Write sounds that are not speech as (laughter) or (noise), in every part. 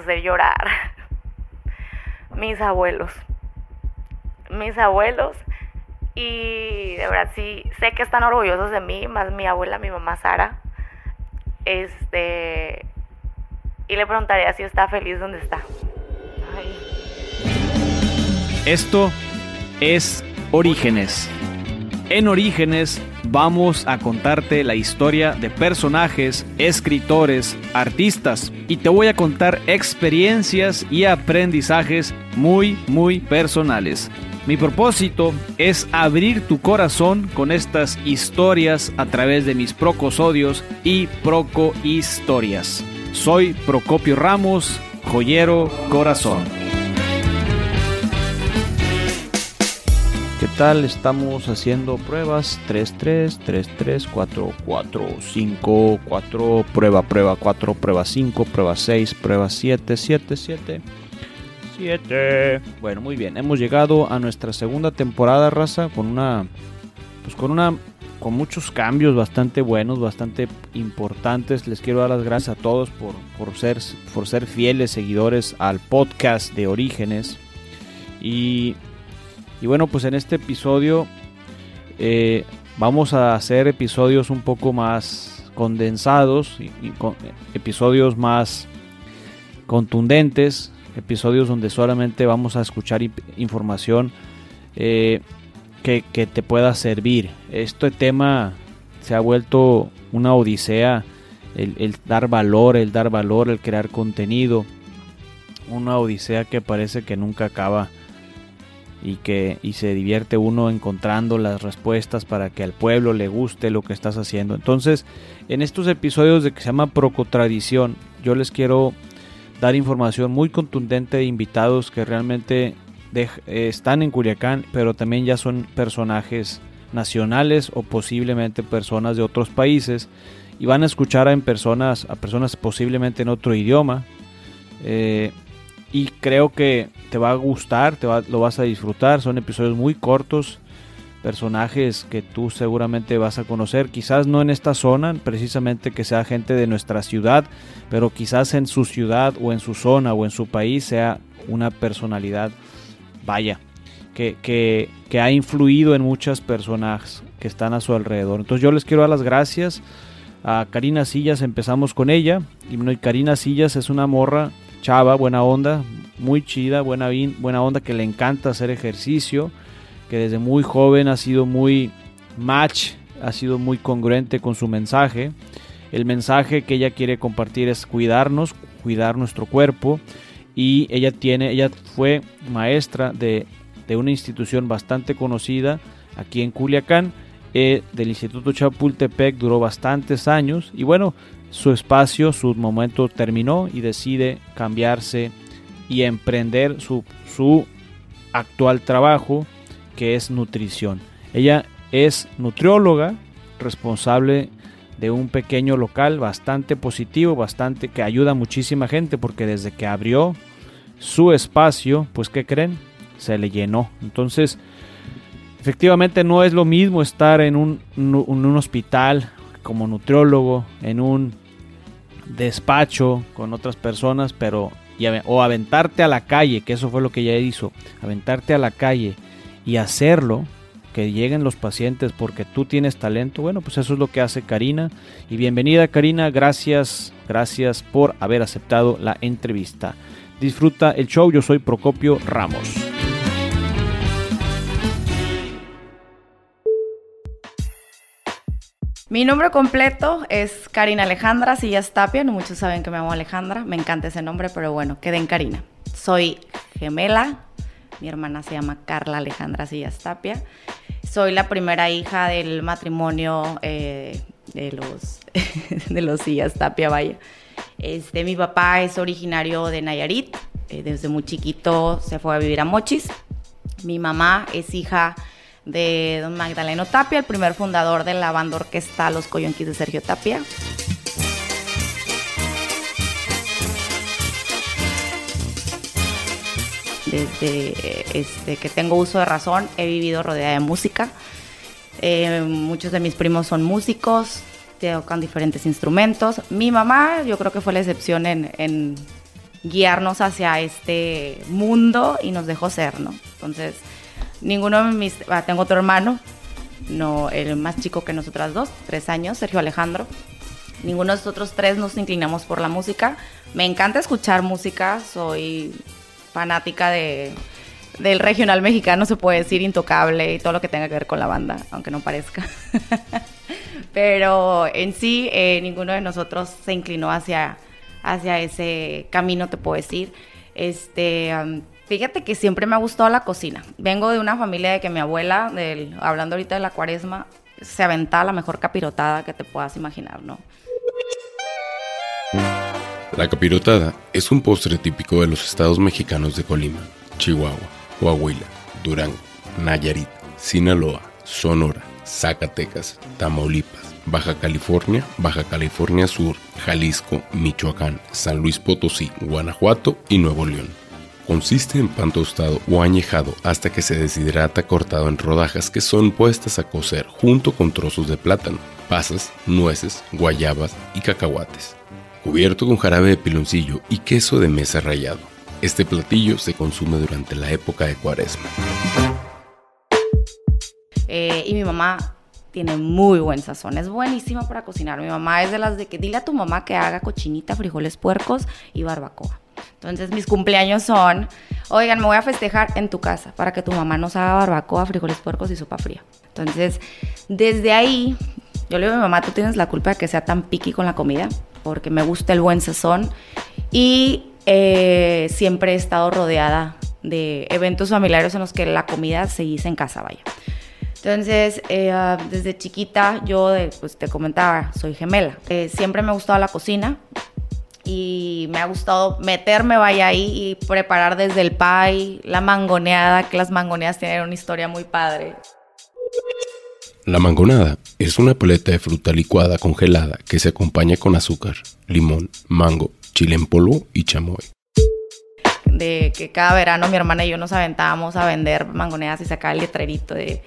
hacer llorar. Mis abuelos. Mis abuelos. Y de verdad sí, sé que están orgullosos de mí, más mi abuela, mi mamá Sara. Este. Y le preguntaría si está feliz donde está. Esto es Orígenes. En Orígenes vamos a contarte la historia de personajes, escritores, artistas y te voy a contar experiencias y aprendizajes muy, muy personales. Mi propósito es abrir tu corazón con estas historias a través de mis procosodios y proco historias. Soy Procopio Ramos, joyero corazón. Tal? Estamos haciendo pruebas 3, 3, 3, 3, 4, 4, 5, 4, prueba, prueba 4, prueba 5, prueba 6, prueba 7, 7, 7, 7. Bueno, muy bien. Hemos llegado a nuestra segunda temporada, raza, con una, pues con una, con muchos cambios bastante buenos, bastante importantes. Les quiero dar las gracias a todos por, por ser, por ser fieles seguidores al podcast de Orígenes. Y y bueno, pues en este episodio eh, vamos a hacer episodios un poco más condensados, episodios más contundentes, episodios donde solamente vamos a escuchar información eh, que, te pueda servir. Este tema se ha vuelto una odisea, el, el, dar valor, el dar valor, el crear contenido, una odisea que parece que nunca acaba y que y se divierte uno encontrando las respuestas para que al pueblo le guste lo que estás haciendo. Entonces, en estos episodios de que se llama Procotradición, yo les quiero dar información muy contundente de invitados que realmente están en Culiacán, pero también ya son personajes nacionales o posiblemente personas de otros países y van a escuchar a, personas, a personas posiblemente en otro idioma. Eh, y creo que te va a gustar, te lo vas a disfrutar. Son episodios muy cortos, personajes que tú seguramente vas a conocer. Quizás no en esta zona, precisamente que sea gente de nuestra ciudad, pero quizás en su ciudad o en su zona o en su país sea una personalidad, vaya, que, que, que ha influido en muchas personas que están a su alrededor. Entonces yo les quiero dar las gracias a Karina Sillas, empezamos con ella. Y Karina Sillas es una morra chava, buena onda, muy chida, buena, buena onda, que le encanta hacer ejercicio, que desde muy joven ha sido muy match, ha sido muy congruente con su mensaje. El mensaje que ella quiere compartir es cuidarnos, cuidar nuestro cuerpo. Y ella tiene, ella fue maestra de, de una institución bastante conocida aquí en Culiacán, eh, del Instituto Chapultepec, duró bastantes años. Y bueno, su espacio, su momento terminó y decide cambiarse y emprender su, su actual trabajo que es nutrición. Ella es nutrióloga, responsable de un pequeño local bastante positivo, bastante que ayuda a muchísima gente porque desde que abrió su espacio, pues ¿qué creen? Se le llenó. Entonces, efectivamente no es lo mismo estar en un, en un hospital como nutriólogo, en un despacho con otras personas, pero o aventarte a la calle, que eso fue lo que ella hizo, aventarte a la calle y hacerlo, que lleguen los pacientes porque tú tienes talento, bueno, pues eso es lo que hace Karina. Y bienvenida Karina, gracias, gracias por haber aceptado la entrevista. Disfruta el show, yo soy Procopio Ramos. Mi nombre completo es Karina Alejandra Sillas Tapia. No muchos saben que me llamo Alejandra. Me encanta ese nombre, pero bueno, queden Karina. Soy gemela. Mi hermana se llama Carla Alejandra Sillas Tapia. Soy la primera hija del matrimonio eh, de los (laughs) de los Sillas Tapia, vaya. Este, mi papá es originario de Nayarit. Eh, desde muy chiquito se fue a vivir a Mochis. Mi mamá es hija don Magdaleno Tapia, el primer fundador de la banda orquesta Los Coyonquis de Sergio Tapia. Desde este, que tengo uso de razón he vivido rodeada de música. Eh, muchos de mis primos son músicos, tocan diferentes instrumentos. Mi mamá yo creo que fue la excepción en, guiarnos hacia este mundo y nos dejó ser, ¿no? Entonces, ninguno de mis... Ah, tengo otro hermano, no, el más chico que nosotras dos, tres años, Sergio Alejandro. Ninguno de nosotros tres nos inclinamos por la música. Me encanta escuchar música, soy fanática de, del regional mexicano, se puede decir intocable y todo lo que tenga que ver con la banda, aunque no parezca. (laughs) Pero en sí, eh, ninguno de nosotros se inclinó hacia, hacia ese camino, te puedo decir. Este, fíjate que siempre me ha gustado la cocina. Vengo de una familia de que mi abuela, hablando ahorita de la cuaresma, se aventaba la mejor capirotada que te puedas imaginar, ¿no? La capirotada es un postre típico de los estados mexicanos de Colima, Chihuahua, Coahuila, Durango, Nayarit, Sinaloa, Sonora, Zacatecas, Tamaulipas, Baja California, Baja California Sur, Jalisco, Michoacán, San Luis Potosí, Guanajuato y Nuevo León. Consiste en pan tostado o añejado hasta que se deshidrata cortado en rodajas que son puestas a cocer junto con trozos de plátano, pasas, nueces, guayabas y cacahuates. Cubierto con jarabe de piloncillo y queso de mesa rallado. Este platillo se consume durante la época de cuaresma. Eh, y mi mamá tiene muy buen sazón, es buenísima para cocinar. Mi mamá es de las de que dile a tu mamá que haga cochinita, frijoles puercos y barbacoa. Entonces mis cumpleaños son, oigan, me voy a festejar en tu casa para que tu mamá nos haga barbacoa, frijoles puercos y sopa fría. Entonces, desde ahí, yo le digo a mi mamá, tú tienes la culpa de que sea tan piqui con la comida, porque me gusta el buen sazón. Y eh, siempre he estado rodeada de eventos familiares en los que la comida se hizo en casa, vaya. Entonces, eh, ah, desde chiquita, yo, pues te comentaba, soy gemela. Eh, siempre me ha gustado la cocina y me ha gustado meterme, vaya ahí, y preparar desde el pie, la mangoneada, que las mangoneadas tienen una historia muy padre. La mangonada es una paleta de fruta licuada congelada que se acompaña con azúcar, limón, mango, chile en polvo y chamoy de que cada verano mi hermana y yo nos aventábamos a vender mangoneadas y sacar el letrerito de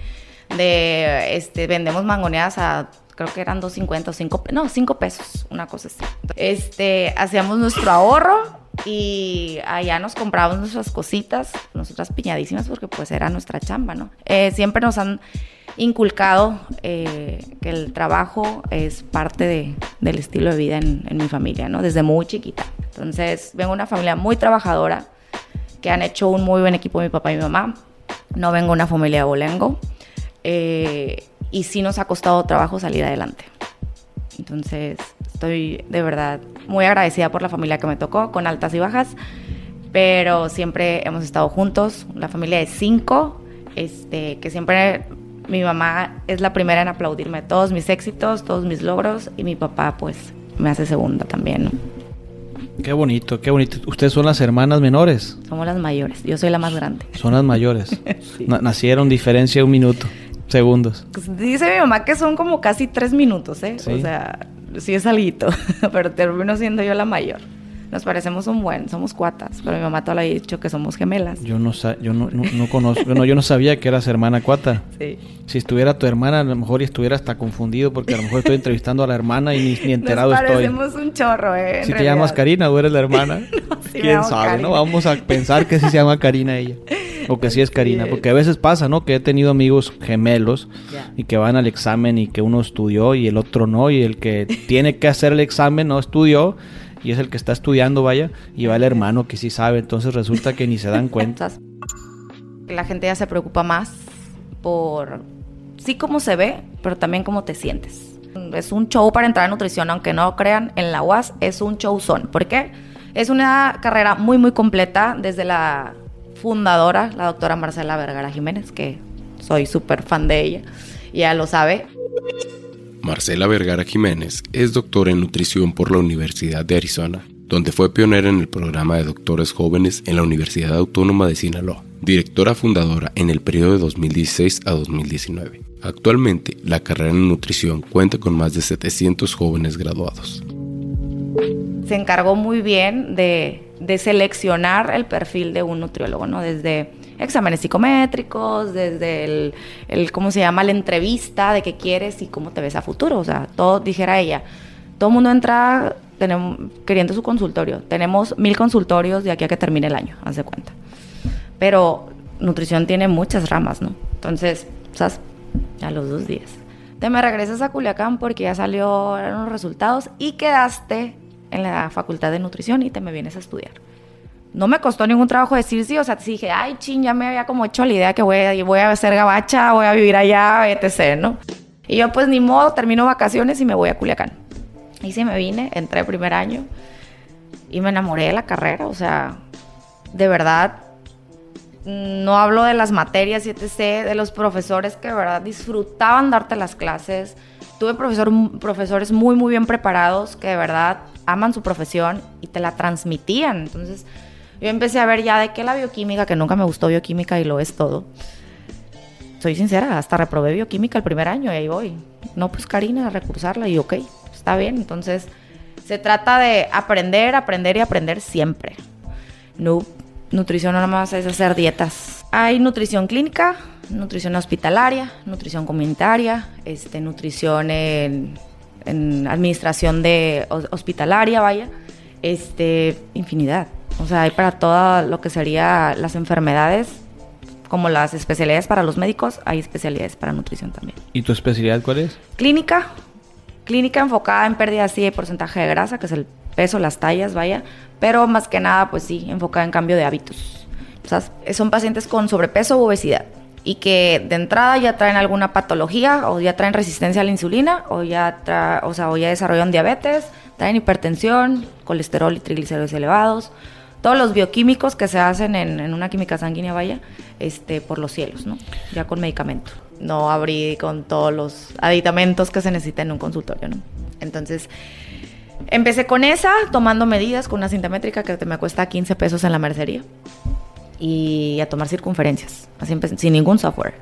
de este, vendemos mangoneadas a creo que eran 2.50 o 5, no, 5 pesos, una cosa así. Este, hacíamos nuestro ahorro y allá nos comprábamos nuestras cositas, nosotras piñadísimas porque pues era nuestra chamba, ¿no? Eh, siempre nos han inculcado eh, que el trabajo es parte de, del estilo de vida en, en, mi familia, ¿no? Desde muy chiquita. Entonces, vengo de una familia muy trabajadora que han hecho un muy buen equipo mi papá y mi mamá. No vengo de una familia de bolengo. Eh, y sí nos ha costado trabajo salir adelante. Entonces, estoy de verdad muy agradecida por la familia que me tocó, con altas y bajas, pero siempre hemos estado juntos, la familia de cinco, este, que siempre mi mamá es la primera en aplaudirme todos mis éxitos, todos mis logros, y mi papá pues me hace segunda también. Qué bonito, qué bonito. Ustedes son las hermanas menores. Somos las mayores, yo soy la más grande. Son las mayores. (laughs) nacieron diferencia un minuto segundos. Pues, dice mi mamá que son como casi tres minutos, ¿eh? O sea, sí es algo, (laughs) pero termino siendo yo la mayor. Nos parecemos un buen, somos cuatas, pero mi mamá todavía ha dicho que somos gemelas. Yo no yo no, no, conozco, no, yo no sabía que eras hermana cuata. Sí. Si estuviera tu hermana, a lo mejor estuviera hasta confundido porque a lo mejor estoy entrevistando a la hermana y ni, enterado Nos estoy. parecemos un chorro, eh. Si te llamas Karina o eres la hermana, (laughs) quién sabe, ¿no? Vamos a pensar que sí se llama Karina ella. (laughs) O que sí es Karina, porque a veces pasa, ¿no? Que he tenido amigos gemelos y que van al examen y que uno estudió y el otro no, y el que (laughs) tiene que hacer el examen no estudió y es el que está estudiando, vaya, y va el hermano que sí sabe, entonces resulta que ni se dan (laughs) cuenta. La gente ya se preocupa más por sí cómo se ve, pero también cómo te sientes. Es un show para entrar en nutrición, aunque no crean, en la UAS es un show son. ¿Por qué? Es una carrera muy, muy completa desde la fundadora, la doctora Marcela Vergara Jiménez, que soy súper fan de ella, ya lo sabe. Marcela Vergara Jiménez es doctora en nutrición por la Universidad de Arizona, donde fue pionera en el programa de doctores jóvenes en la Universidad Autónoma de Sinaloa, directora fundadora en el periodo de 2016 a 2019. Actualmente, la carrera en nutrición cuenta con más de 700 jóvenes graduados. Se encargó muy bien de de seleccionar el perfil de un nutriólogo, ¿no? Desde exámenes psicométricos, desde el, ¿cómo se llama? La entrevista de qué quieres y cómo te ves a futuro. O sea, todo, dijera ella, todo el mundo entra queriendo su consultorio. Tenemos mil consultorios de aquí a que termine el año, haz de cuenta. Pero nutrición tiene muchas ramas, ¿no? Entonces, ¿sabes? A los dos días. Te me regresas a Culiacán porque ya salieron los resultados y quedaste en la facultad de nutrición y te me vienes a estudiar. No me costó ningún trabajo decir sí, o sea, dije, ay, ching, ya me había como hecho la idea que voy a, voy a ser gabacha, voy a vivir allá, etc., ¿no? Y yo, pues, ni modo, termino vacaciones y me voy a Culiacán. Y sí me vine, entré el primer año y me enamoré de la carrera, o sea, de verdad, no hablo de las materias etc., de los profesores que de verdad disfrutaban darte las clases. Tuve profesor, profesores muy, muy bien preparados que de verdad aman su profesión y te la transmitían. Entonces, yo empecé a ver ya de qué la bioquímica, que nunca me gustó bioquímica y lo es todo. Soy sincera, hasta reprobé bioquímica el primer año y ahí voy. No, pues Karina, a recursarla y ok, está bien. Entonces, se trata de aprender, aprender y aprender siempre. No, nutrición no nada más es hacer dietas. Hay nutrición clínica, nutrición hospitalaria, nutrición comunitaria, este, nutrición en, en administración de hospitalaria, vaya, este, infinidad. O sea, hay para todo lo que sería las enfermedades, como las especialidades para los médicos, hay especialidades para nutrición también. ¿Y tu especialidad cuál es? Clínica. Clínica enfocada en pérdida así de porcentaje de grasa, que es el peso, las tallas, vaya. Pero más que nada, pues sí, enfocada en cambio de hábitos. O sea, son pacientes con sobrepeso u obesidad y que de entrada ya traen alguna patología o ya traen resistencia a la insulina o ya, o sea, o ya desarrollan diabetes, traen hipertensión, colesterol y triglicéridos elevados todos los bioquímicos que se hacen en, una química sanguínea, vaya, este, por los cielos, ¿no? Ya con medicamento. No abrí con todos los aditamentos que se necesitan en un consultorio, ¿no? Entonces, empecé con esa, tomando medidas con una cinta métrica que me cuesta 15 pesos en la mercería. Y a tomar circunferencias, así sin ningún software.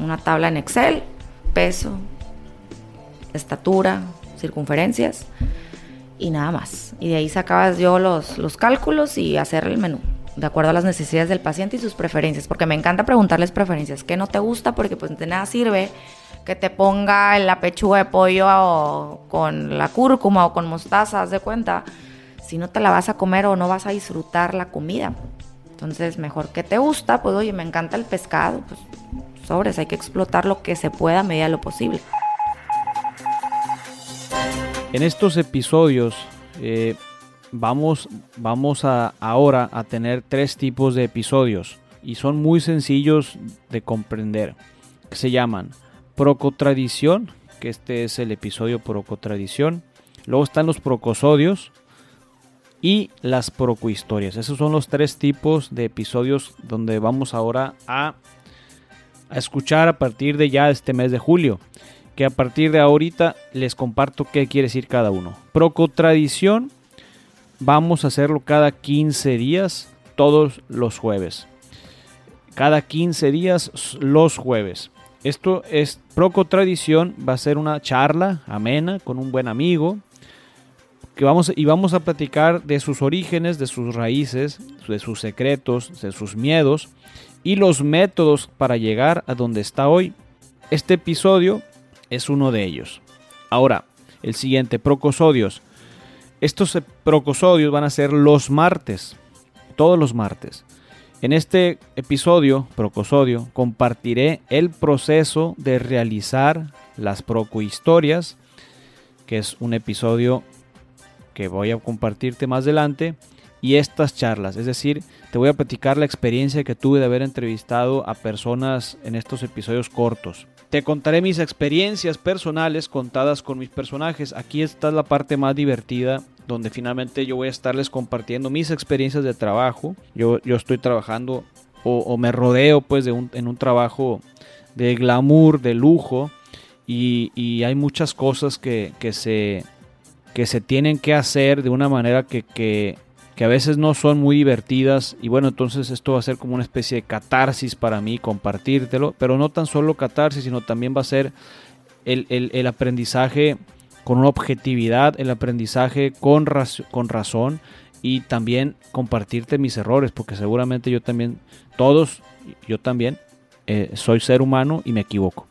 Una tabla en Excel, peso, estatura, circunferencias y nada más. Y de ahí sacabas yo los, los cálculos y hacer el menú, de acuerdo a las necesidades del paciente y sus preferencias, porque me encanta preguntarles preferencias, ¿qué no te gusta? Porque pues de nada sirve que te ponga la pechuga de pollo con la cúrcuma o con mostaza, haz de cuenta, si no te la vas a comer o no vas a disfrutar la comida. Entonces, mejor que te gusta, pues oye, me encanta el pescado, pues sobres, hay que explotar lo que se pueda a medida de lo posible. En estos episodios eh, vamos, vamos a, ahora a tener tres tipos de episodios y son muy sencillos de comprender. Que se llaman Procotradición, que este es el episodio Procotradición. Luego están los Procosodios y las Procohistorias. Esos son los tres tipos de episodios donde vamos ahora a, escuchar a partir de ya este mes de julio que a partir de ahorita les comparto qué quiere decir cada uno. Procotradición, vamos a hacerlo cada 15 días, todos los jueves. Cada 15 días, los jueves. Esto es Procotradición, va a ser una charla amena con un buen amigo. Que vamos, y vamos a platicar de sus orígenes, de sus raíces, de sus secretos, de sus miedos y los métodos para llegar a donde está hoy. Este episodio es uno de ellos. Ahora, el siguiente, procosodios. Estos procosodios van a ser los martes, todos los martes. En este episodio, procosodio, compartiré el proceso de realizar las procohistorias, que es un episodio que voy a compartirte más adelante, y estas charlas, es decir, te voy a platicar la experiencia que tuve de haber entrevistado a personas en estos episodios cortos. Te contaré mis experiencias personales contadas con mis personajes. Aquí está la parte más divertida donde finalmente yo voy a estarles compartiendo mis experiencias de trabajo. Yo, yo estoy trabajando o, me rodeo pues de un, en un trabajo de glamour, de lujo y, hay muchas cosas que, se, que se tienen que hacer de una manera que, que que a veces no son muy divertidas y bueno, entonces esto va a ser como una especie de catarsis para mí, compartírtelo, pero no tan solo catarsis, sino también va a ser el, aprendizaje con una objetividad, el aprendizaje con, con razón y también compartirte mis errores, porque seguramente yo también, todos, yo también, eh, soy ser humano y me equivoco.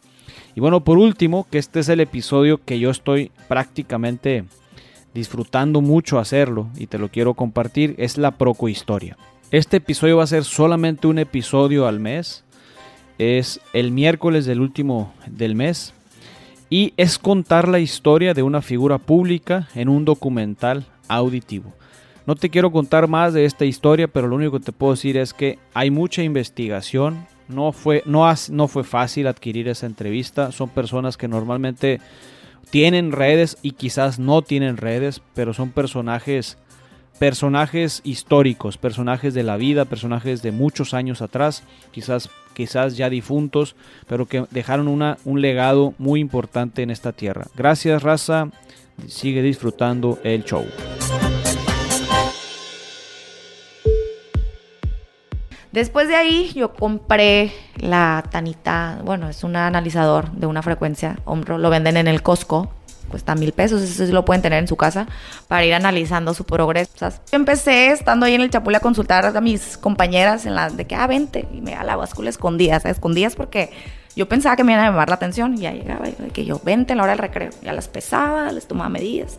Y bueno, por último, que este es el episodio que yo estoy prácticamente disfrutando mucho hacerlo y te lo quiero compartir, es la procohistoria. Este episodio va a ser solamente un episodio al mes. Es el miércoles del último del mes. Y es contar la historia de una figura pública en un documental auditivo. No te quiero contar más de esta historia, pero lo único que te puedo decir es que hay mucha investigación. No fue, no, no fue fácil adquirir esa entrevista. Son personas que normalmente tienen redes y quizás no tienen redes, pero son personajes personajes históricos, personajes de la vida, personajes de muchos años atrás, quizás quizás ya difuntos, pero que dejaron una, un legado muy importante en esta tierra. Gracias, raza. Sigue disfrutando el show. Después de ahí yo compré la Tanita, bueno, es un analizador de una frecuencia hombro, lo venden en el Costco, cuesta mil pesos, eso sí lo pueden tener en su casa para ir analizando su progreso. empecé estando ahí en el Chapule a consultar a mis compañeras en la de que, ah, vente, y me da la báscula escondidas, escondidas porque yo pensaba que me iban a llamar la atención y ya llegaba y que yo, vente en la hora del recreo, ya las pesaba, les tomaba medidas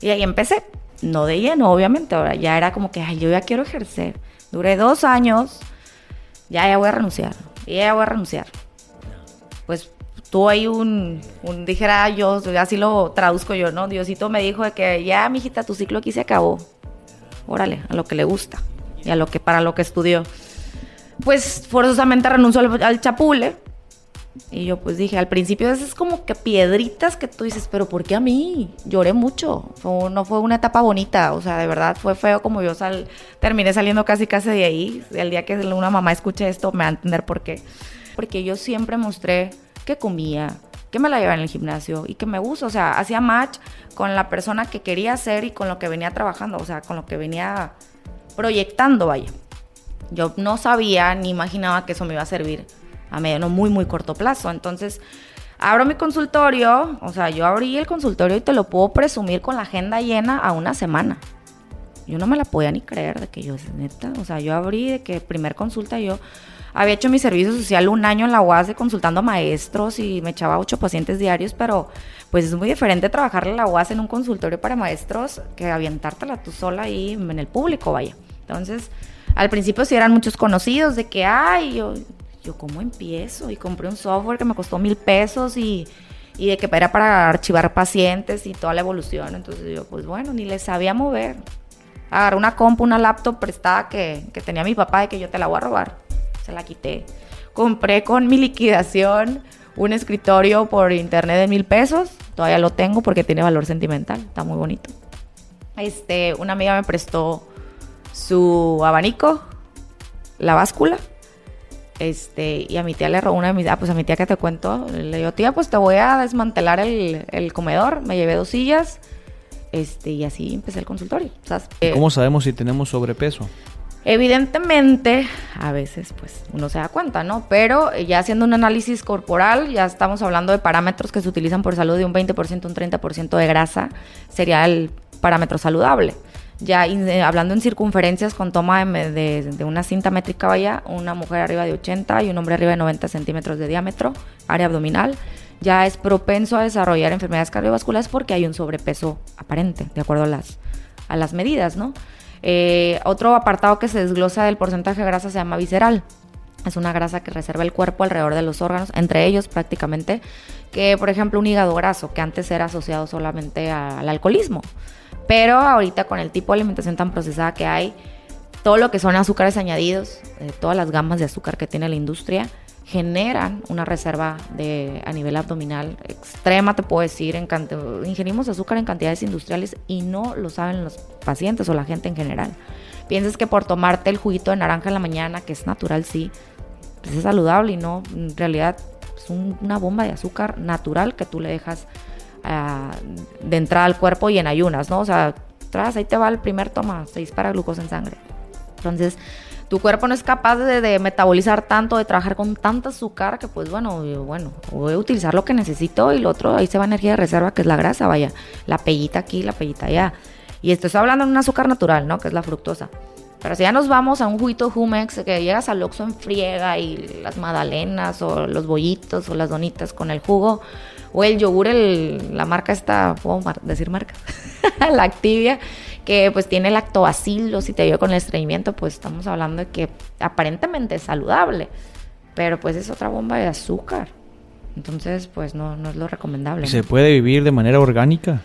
y ahí empecé, no de lleno, obviamente, ahora ya era como que, ay, yo ya quiero ejercer. Duré dos años, ya, ya voy a renunciar, ya voy a renunciar. Pues tuvo ahí un, dijera yo, así lo traduzco yo, ¿no? Diosito me dijo de que ya, mijita, tu ciclo aquí se acabó. Órale, a lo que le gusta y a lo que, para lo que estudió. Pues forzosamente renunció al, chapule. Y yo pues dije, al principio es como que piedritas que tú dices, pero ¿por qué a mí? Lloré mucho, no fue una etapa bonita, o sea, de verdad fue feo como yo sal, terminé saliendo casi casi de ahí. El día que una mamá escuche esto me va a entender por qué. Porque yo siempre mostré que comía, que me la llevaba en el gimnasio y que me gusta, o sea, hacía match con la persona que quería ser y con lo que venía trabajando, o sea, con lo que venía proyectando, vaya. Yo no sabía ni imaginaba que eso me iba a servir a mediano, muy, muy corto plazo. Entonces, abro mi consultorio, o sea, yo abrí el consultorio y te lo puedo presumir con la agenda llena a una semana. Yo no me la podía ni creer de que yo, neta, o sea, yo abrí de que primer consulta yo había hecho mi servicio social un año en la UAS consultando a maestros y me echaba ocho pacientes diarios, pero pues es muy diferente trabajarle en la UAS en un consultorio para maestros que avientártela tú sola ahí en el público, vaya. Entonces, al principio sí eran muchos conocidos de que, ay, yo cómo empiezo y compré un software que me costó mil pesos y, y de que era para archivar pacientes y toda la evolución. Entonces yo, pues bueno, ni les sabía mover. Agarré una compu, una laptop prestada que, que tenía mi papá y que yo te la voy a robar se la quité. Compré con mi liquidación un escritorio por internet de mil pesos. Todavía lo tengo porque tiene valor sentimental. Está muy bonito. Este, una amiga me prestó su abanico, la báscula. Este, y a mi tía le robó una de mis, ah, pues a mi tía que te cuento, le digo, tía, pues te voy a desmantelar el, el comedor. Me llevé dos sillas, este, y así empecé el consultorio. ¿Cómo sabemos si tenemos sobrepeso? Evidentemente, a veces pues uno se da cuenta, ¿no? Pero ya haciendo un análisis corporal, ya estamos hablando de parámetros que se utilizan por salud de un 20%, un 30% de grasa, sería el parámetro saludable. Ya eh, hablando en circunferencias con toma de, una cinta métrica vaya, una mujer arriba de 80 y un hombre arriba de 90 centímetros de diámetro, área abdominal, ya es propenso a desarrollar enfermedades cardiovasculares porque hay un sobrepeso aparente, de acuerdo a las, a las medidas, ¿no? Eh, otro apartado que se desglosa del porcentaje de grasa se llama visceral. Es una grasa que reserva el cuerpo alrededor de los órganos, entre ellos prácticamente, que por ejemplo un hígado graso, que antes era asociado solamente al alcoholismo. Pero ahorita con el tipo de alimentación tan procesada que hay, todo lo que son azúcares añadidos, eh, todas las gamas de azúcar que tiene la industria, generan una reserva de, a nivel abdominal extrema, te puedo decir. En ingerimos azúcar en cantidades industriales y no lo saben los pacientes o la gente en general. Piensas que por tomarte el juguito de naranja en la mañana, que es natural, sí, pues es saludable y no, en realidad es una bomba de azúcar natural que tú le dejas ah, de entrada al cuerpo y en ayunas, ¿no? O sea, tras ahí te va el primer toma, se dispara glucosa en sangre. Entonces, tu cuerpo no es capaz de, metabolizar tanto, de trabajar con tanta azúcar que pues bueno, bueno, voy a utilizar lo que necesito y lo otro, ahí se va energía de reserva que es la grasa, vaya, la pellita aquí, la pellita allá. Y esto estoy hablando de un azúcar natural, ¿no? Que es la fructosa. Pero si ya nos vamos a un juguito Jumex, que llegas al Oxxo en friega y las magdalenas o los bollitos o las donitas con el jugo, O el yogur, el, la marca esta, ¿puedo decir marca? (laughs) la Activia, que pues tiene lactobacilos y te ayuda con el estreñimiento, pues estamos hablando de que aparentemente es saludable, pero pues es otra bomba de azúcar. Entonces, pues no, no es lo recomendable. ¿Se puede vivir de manera orgánica?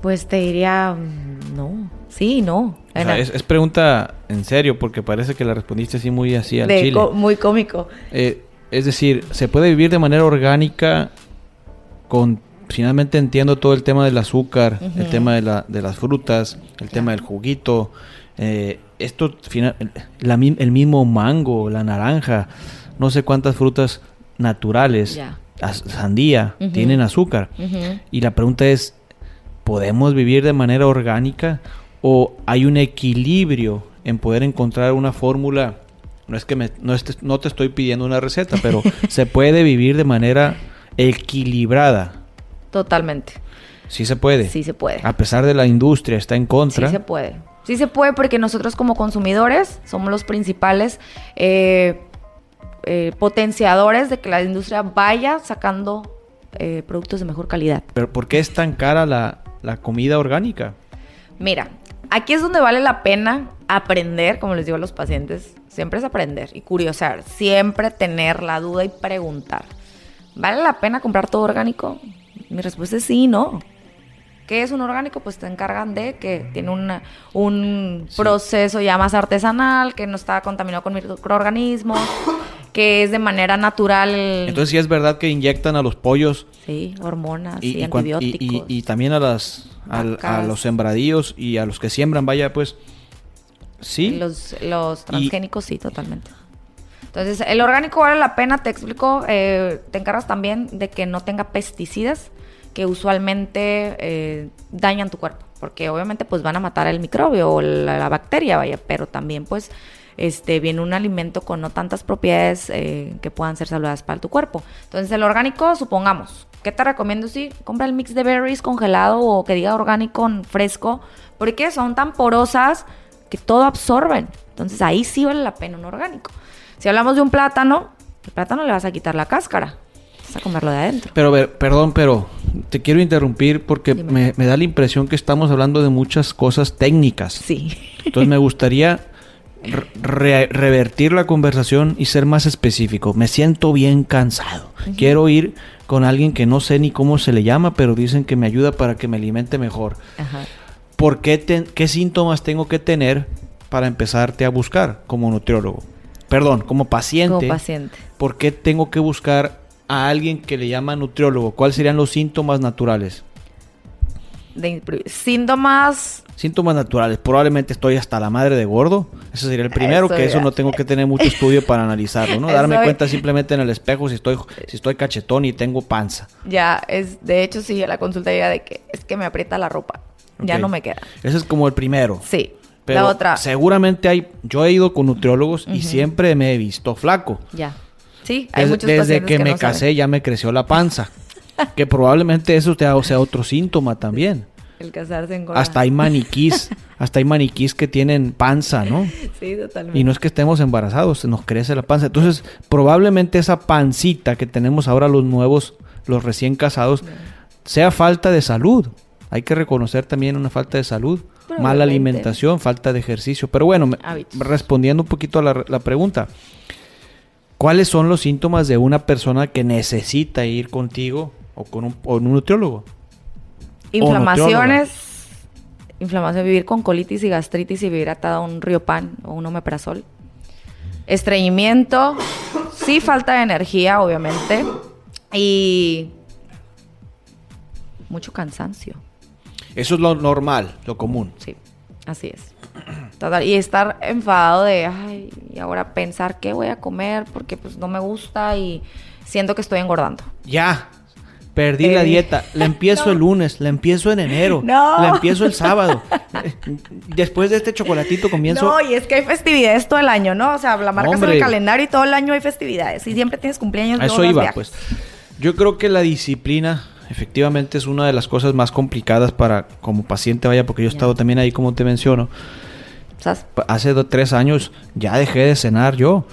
Pues te diría, mm, no. Sí, no. es, pregunta en serio, porque parece que la respondiste así muy así al chile. muy cómico. Eh, es decir, ¿se puede vivir de manera orgánica con... Finalmente entiendo todo el tema del azúcar, el tema de, la, de las frutas, el tema del juguito. Eh, esto, final, la, el mismo mango, la naranja, no sé cuántas frutas naturales, sandía, tienen azúcar. Y la pregunta es, ¿podemos vivir de manera orgánica o hay un equilibrio en poder encontrar una fórmula? No es que me, no, no te estoy pidiendo una receta, pero (laughs) se puede vivir de manera equilibrada. Totalmente. Sí se puede. Sí se puede. A pesar de la industria está en contra. Sí se puede. Sí se puede porque nosotros como consumidores somos los principales eh, eh, potenciadores de que la industria vaya sacando eh, productos de mejor calidad. Pero ¿por qué es tan cara la, la comida orgánica? Mira, aquí es donde vale la pena aprender, como les digo a los pacientes, siempre es aprender y curiosar, siempre tener la duda y preguntar. ¿Vale la pena comprar todo orgánico? Mi respuesta es sí, no. ¿Qué es un orgánico? Pues te encargan de que tiene un proceso ya más artesanal, que no está contaminado con microorganismos, que es de manera natural. Entonces sí es verdad que inyectan a los pollos. Sí, hormonas y, antibióticos. Y, también a las a los sembradíos y a los que siembran, vaya, pues sí. Los, los transgénicos sí, totalmente. Entonces, el orgánico vale la pena, te explico, eh, te encargas también de que no tenga pesticidas que usualmente eh, dañan tu cuerpo, porque obviamente pues van a matar el microbio o la bacteria, vaya, pero también pues este, viene un alimento con no tantas propiedades eh, que puedan ser saludables para tu cuerpo. Entonces, el orgánico, supongamos, ¿qué te recomiendo? Si compra el mix de berries congelado o que diga orgánico fresco, porque son tan porosas que todo absorben. Entonces, ahí sí vale la pena un orgánico. Si hablamos de un plátano, el plátano le vas a quitar la cáscara. Vas a comerlo de adentro. Pero, perdón, pero te quiero interrumpir porque me, me, da la impresión que estamos hablando de muchas cosas técnicas. Sí. Entonces me gustaría revertir la conversación y ser más específico. Me siento bien cansado. Quiero ir con alguien que no sé ni cómo se le llama, pero dicen que me ayuda para que me alimente mejor. ¿Por qué, qué síntomas tengo que tener para empezarte a buscar como nutriólogo? Perdón, como paciente. Como paciente. ¿Por qué tengo que buscar a alguien que le llama nutriólogo? ¿Cuáles serían los síntomas naturales? De síntomas Síntomas naturales. Probablemente estoy hasta la madre de gordo. Ese sería el primero, que eso no tengo que tener mucho estudio para analizarlo, ¿no? (laughs) Darme cuenta simplemente en el espejo si estoy, (laughs) si estoy cachetón y tengo panza. Ya, es, de hecho sí, la consulta llega de que es que me aprieta la ropa. Ya no me queda. Ese es como el primero. Sí. Pero la otra. Seguramente hay, yo he ido con nutriólogos y siempre me he visto flaco. Ya. Sí, hay muchos Desde que, me casé ya me creció la panza. (laughs) que probablemente eso sea otro síntoma también. El casarse en Hasta hay maniquís, (laughs) hasta hay maniquís que tienen panza, ¿no? Sí, totalmente. Y no es que estemos embarazados, se nos crece la panza. Entonces, probablemente esa pancita que tenemos ahora los nuevos, los recién casados, sea falta de salud. Hay que reconocer también una falta de salud, mala alimentación, falta de ejercicio. Pero bueno, respondiendo un poquito a la, pregunta, ¿cuáles son los síntomas de una persona que necesita ir contigo o con un, un nutriólogo? Inflamaciones, inflamación, vivir con colitis y gastritis y vivir atado a un pan o un omeprazol. Estreñimiento, sí falta de energía, obviamente. Y mucho cansancio. Eso es lo normal, lo común. Sí, así es. (clears throat) Y estar enfadado de, ay, y ahora pensar qué voy a comer porque pues no me gusta y siento que estoy engordando. Ya, Perdí la eh, dieta. La (laughs) empiezo el lunes, la empiezo en enero, no. la empiezo el sábado. (laughs) Después de este chocolatito comienzo. No, y es que hay festividades todo el año, ¿no? O sea, la marcas en el calendario y todo el año hay festividades. Y siempre tienes cumpleaños. A eso iba, pues. Yo creo que la disciplina efectivamente es una de las cosas más complicadas para como paciente, vaya, porque yo he estado también ahí, como te menciono. Hace tres años ya dejé de cenar yo.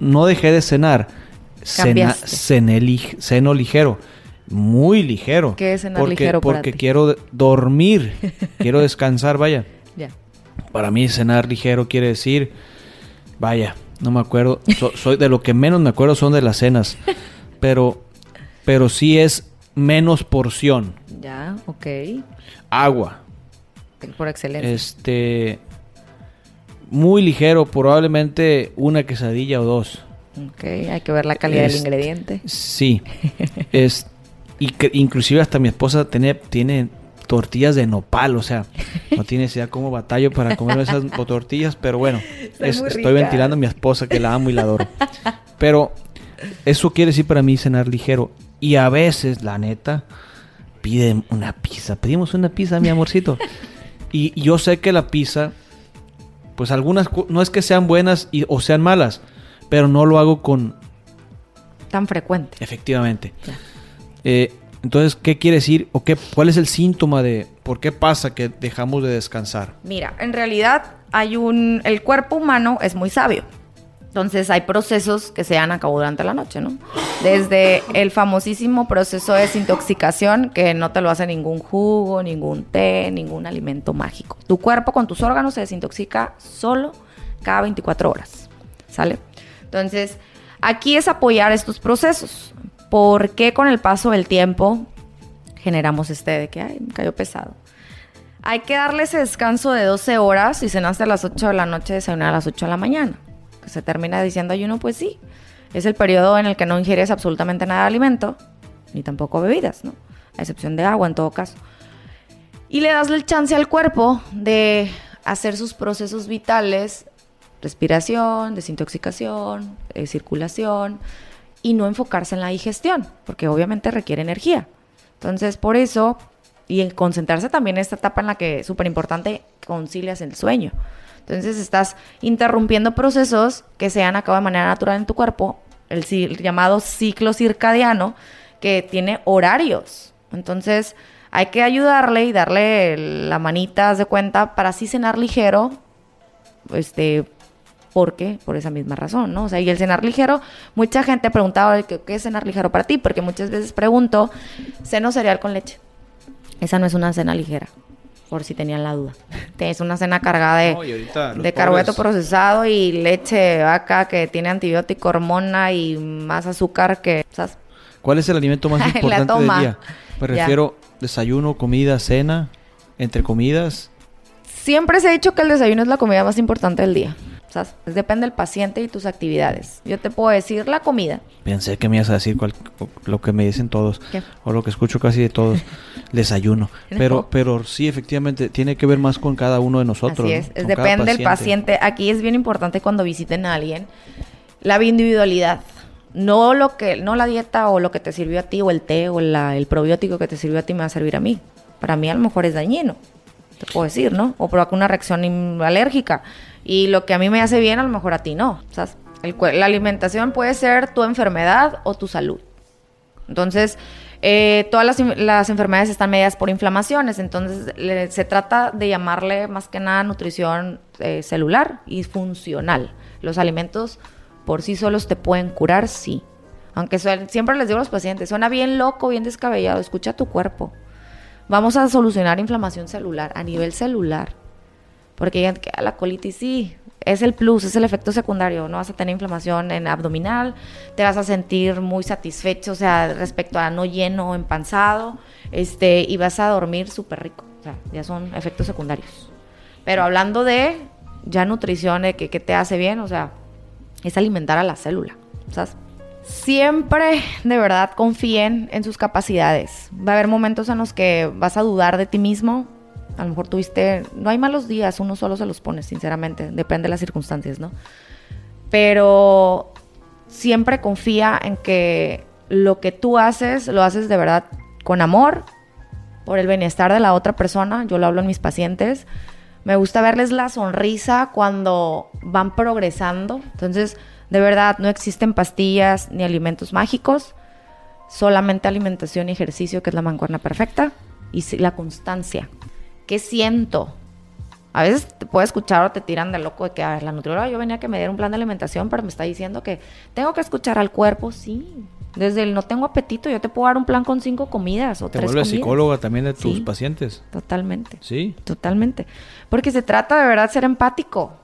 no dejé de cenar. Cena, cené, ceno ligero muy ligero. ¿Qué es cenar porque, ligero para Porque ti? quiero dormir, (laughs) quiero descansar, vaya. Ya. Para mí cenar ligero quiere decir, vaya, no me acuerdo, so- soy de lo que menos me acuerdo son de las cenas, (laughs) pero, pero sí es menos porción, Ya, ok. agua, Por excelencia. este, muy ligero, probablemente una quesadilla o dos. Ok, hay que ver la calidad del Este, ingrediente. Sí, (laughs) es y que inclusive hasta mi esposa tiene, tiene tortillas de nopal, o sea, no tienes idea cómo batallo para comer esas (laughs) tortillas, pero bueno, es- estoy ventilando a mi esposa que la amo y la adoro. Pero eso quiere decir para mí cenar ligero y a veces, la neta, piden una pizza, pedimos una pizza, mi amorcito. (laughs) Y yo sé que la pizza, pues algunas no es que sean buenas y- o sean malas, pero no lo hago con Tan frecuente. Efectivamente. Eh, entonces, ¿qué quiere decir o qué, cuál es el síntoma de por qué pasa que dejamos de descansar? Mira, en realidad hay un. El cuerpo humano es muy sabio. Entonces hay procesos que se dan a cabo durante la noche, ¿no? Desde el famosísimo proceso de desintoxicación, que no te lo hace ningún jugo, ningún té, ningún alimento mágico. Tu cuerpo con tus órganos se desintoxica solo cada 24 horas, ¿sale? Entonces, aquí es apoyar estos procesos. ¿Por qué con el paso del tiempo generamos este de que, ay, me cayó pesado? Hay que darle ese descanso de 12 horas. Si cenaste a las 8 de la noche, desayunar a las 8 de la mañana. Que se termina diciendo ayuno, pues sí. Es el periodo en el que no ingieres absolutamente nada de alimento, ni tampoco bebidas, ¿no? A excepción de agua en todo caso. Y le das el chance al cuerpo de hacer sus procesos vitales, respiración, desintoxicación, eh, circulación, y no enfocarse en la digestión, porque obviamente requiere energía. Entonces, por eso, y en concentrarse también en esta etapa en la que es súper importante, concilias el sueño. Entonces, estás interrumpiendo procesos que se han acabado de manera natural en tu cuerpo, el, llamado ciclo circadiano, que tiene horarios. Entonces, hay que ayudarle y darle la manita, de cuenta, para así cenar ligero, este, ¿Por qué? Por esa misma razón, ¿no? O sea, y el cenar ligero, mucha gente ha preguntado ¿qué, qué es cenar ligero para ti? Porque muchas veces pregunto, ceno cereal con leche. Esa no es una cena ligera, por si tenían la duda. (laughs) Es una cena cargada de, No, de carbohidrato pobres- procesado y leche de vaca que tiene antibiótico, hormona y más azúcar que... ¿sabes? ¿Cuál es el alimento más (laughs) importante del día? Me Ya. refiero desayuno, comida, cena, entre comidas. Siempre se ha dicho que el desayuno es la comida más importante del día. Depende del paciente y tus actividades. Yo te puedo decir la comida. Pensé que me ibas a decir cual- lo que me dicen todos, ¿Qué? o lo que escucho casi de todos, (laughs) desayuno. No. Pero, pero sí, efectivamente, tiene que ver más con cada uno de nosotros. Así es, depende del paciente. Aquí es bien importante cuando visiten a alguien la individualidad. No lo que, no la dieta o lo que te sirvió a ti, o el té, o la- el probiótico que te sirvió a ti me va a servir a mí. Para mí a lo mejor es dañino, te puedo decir, ¿no? O provoca una reacción alérgica. Y lo que a mí me hace bien, a lo mejor a ti no. O sea, la alimentación puede ser tu enfermedad o tu salud. Entonces, eh, todas las, enfermedades están medidas por inflamaciones, entonces se trata de llamarle más que nada nutrición eh, celular y funcional. Los alimentos por sí solos te pueden curar, sí. Aunque siempre les digo a los pacientes, suena bien loco, bien descabellado, escucha tu cuerpo. Vamos a solucionar inflamación celular a nivel celular. Porque digan que "Ah, la colitis sí, es el plus, es el efecto secundario. No vas a tener inflamación en abdominal, te vas a sentir muy satisfecho, o sea, respecto a no lleno empanzado, este, y vas a dormir súper rico. O sea, ya son efectos secundarios. Pero hablando de ya nutrición, que, que te hace bien, o sea, es alimentar a la célula. ¿sabes? Siempre, de verdad, confíen en sus capacidades. Va a haber momentos en los que vas a dudar de ti mismo. A lo mejor tuviste, no hay malos días, uno solo se los pone, sinceramente, depende de las circunstancias, ¿no? Pero siempre confía en que lo que tú haces, lo haces de verdad con amor, por el bienestar de la otra persona. Yo lo hablo en mis pacientes. Me gusta verles la sonrisa cuando van progresando. Entonces, de verdad, no existen pastillas ni alimentos mágicos. Solamente alimentación y ejercicio, que es la mancuerna perfecta. Y la constancia. ¿Qué siento? A veces te puede escuchar o te tiran de loco de que, a ver, la nutrióloga yo venía a que me diera un plan de alimentación, pero me está diciendo que tengo que escuchar al cuerpo. Sí, Desde el no tengo apetito, yo te puedo dar un plan con cinco comidas o Te tres vuelves comidas. psicóloga también de tus Sí. pacientes. Totalmente. Sí. Totalmente. Porque se trata de verdad ser empático.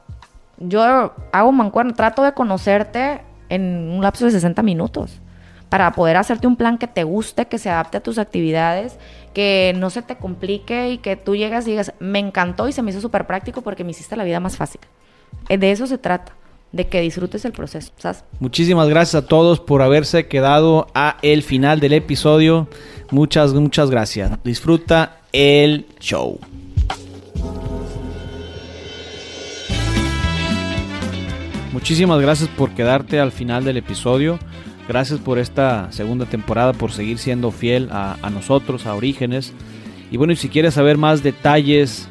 Yo hago mancuerna, trato de conocerte en un lapso de 60 minutos para poder hacerte un plan que te guste, que se adapte a tus actividades, que no se te complique y que tú llegas y digas, me encantó y se me hizo súper práctico porque me hiciste la vida más fácil. Eh, De eso se trata, de que disfrutes el proceso, ¿sabes? Muchísimas gracias a todos por haberse quedado a el final del episodio. Muchas, muchas gracias. Disfruta el show. Muchísimas gracias por quedarte al final del episodio. Gracias por esta segunda temporada, por seguir siendo fiel a, nosotros, a Orígenes. Y bueno, y si quieres saber más detalles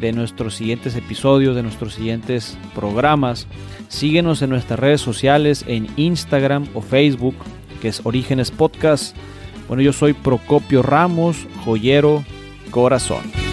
de nuestros siguientes episodios, de nuestros siguientes programas, síguenos en nuestras redes sociales, en Instagram o Facebook, que es Orígenes Podcast. Bueno, yo soy Procopio Ramos, joyero corazón.